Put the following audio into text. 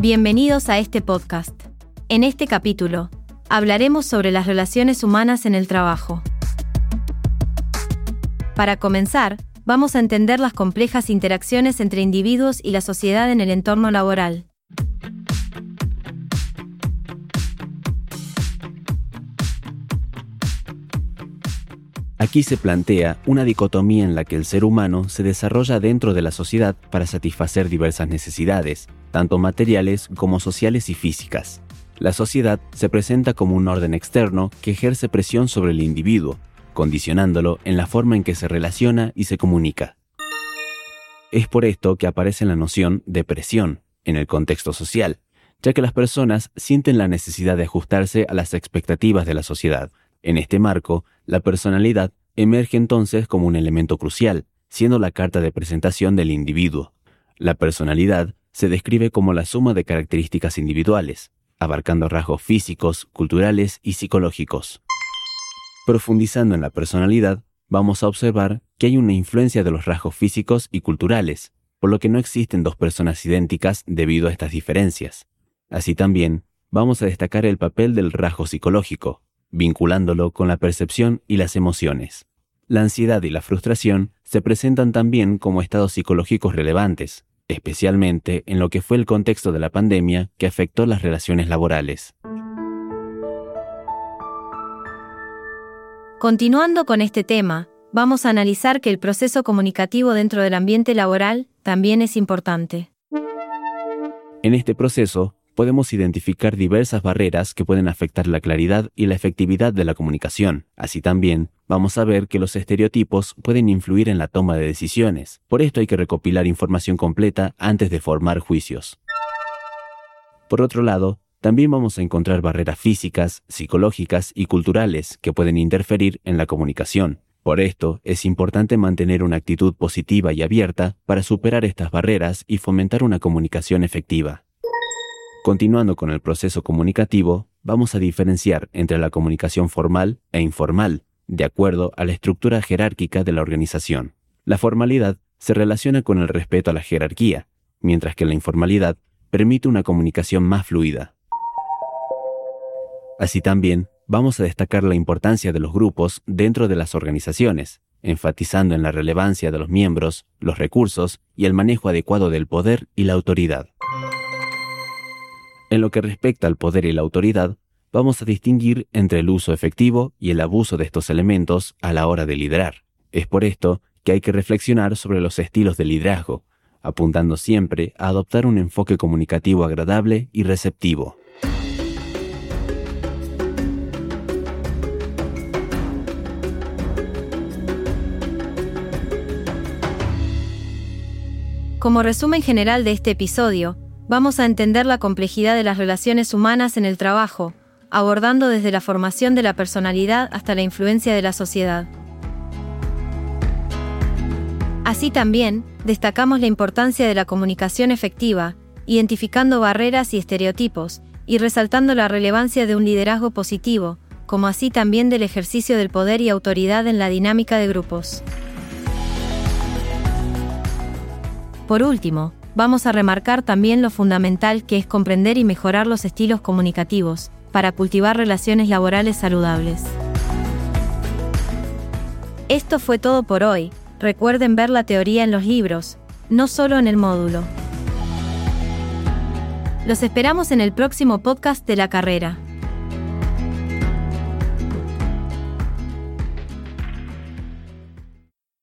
Bienvenidos a este podcast. En este capítulo, hablaremos sobre las relaciones humanas en el trabajo. Para comenzar, vamos a entender las complejas interacciones entre individuos y la sociedad en el entorno laboral. Aquí se plantea una dicotomía en la que el ser humano se desarrolla dentro de la sociedad para satisfacer diversas necesidades, tanto materiales como sociales y físicas. La sociedad se presenta como un orden externo que ejerce presión sobre el individuo, condicionándolo en la forma en que se relaciona y se comunica. Es por esto que aparece la noción de presión en el contexto social, ya que las personas sienten la necesidad de ajustarse a las expectativas de la sociedad. En este marco, la personalidad emerge entonces como un elemento crucial, siendo la carta de presentación del individuo. La personalidad se describe como la suma de características individuales, abarcando rasgos físicos, culturales y psicológicos. Profundizando en la personalidad, vamos a observar que hay una influencia de los rasgos físicos y culturales, por lo que no existen dos personas idénticas debido a estas diferencias. Así también, vamos a destacar el papel del rasgo psicológico, vinculándolo con la percepción y las emociones. La ansiedad y la frustración se presentan también como estados psicológicos relevantes, especialmente en lo que fue el contexto de la pandemia que afectó las relaciones laborales. Continuando con este tema, vamos a analizar que el proceso comunicativo dentro del ambiente laboral también es importante. En este proceso, podemos identificar diversas barreras que pueden afectar la claridad y la efectividad de la comunicación. Así también, vamos a ver que los estereotipos pueden influir en la toma de decisiones. Por esto hay que recopilar información completa antes de formar juicios. Por otro lado, también vamos a encontrar barreras físicas, psicológicas y culturales que pueden interferir en la comunicación. Por esto, es importante mantener una actitud positiva y abierta para superar estas barreras y fomentar una comunicación efectiva. Continuando con el proceso comunicativo, vamos a diferenciar entre la comunicación formal e informal, de acuerdo a la estructura jerárquica de la organización. La formalidad se relaciona con el respeto a la jerarquía, mientras que la informalidad permite una comunicación más fluida. Así también, vamos a destacar la importancia de los grupos dentro de las organizaciones, enfatizando en la relevancia de los miembros, los recursos y el manejo adecuado del poder y la autoridad. En lo que respecta al poder y la autoridad, vamos a distinguir entre el uso efectivo y el abuso de estos elementos a la hora de liderar. Es por esto que hay que reflexionar sobre los estilos de liderazgo, apuntando siempre a adoptar un enfoque comunicativo agradable y receptivo. Como resumen general de este episodio, vamos a entender la complejidad de las relaciones humanas en el trabajo, abordando desde la formación de la personalidad hasta la influencia de la sociedad. Así también, destacamos la importancia de la comunicación efectiva, identificando barreras y estereotipos, y resaltando la relevancia de un liderazgo positivo, como así también del ejercicio del poder y autoridad en la dinámica de grupos. Por último, vamos a remarcar también lo fundamental que es comprender y mejorar los estilos comunicativos, para cultivar relaciones laborales saludables. Esto fue todo por hoy, recuerden ver la teoría en los libros, no solo en el módulo. Los esperamos en el próximo podcast de la carrera.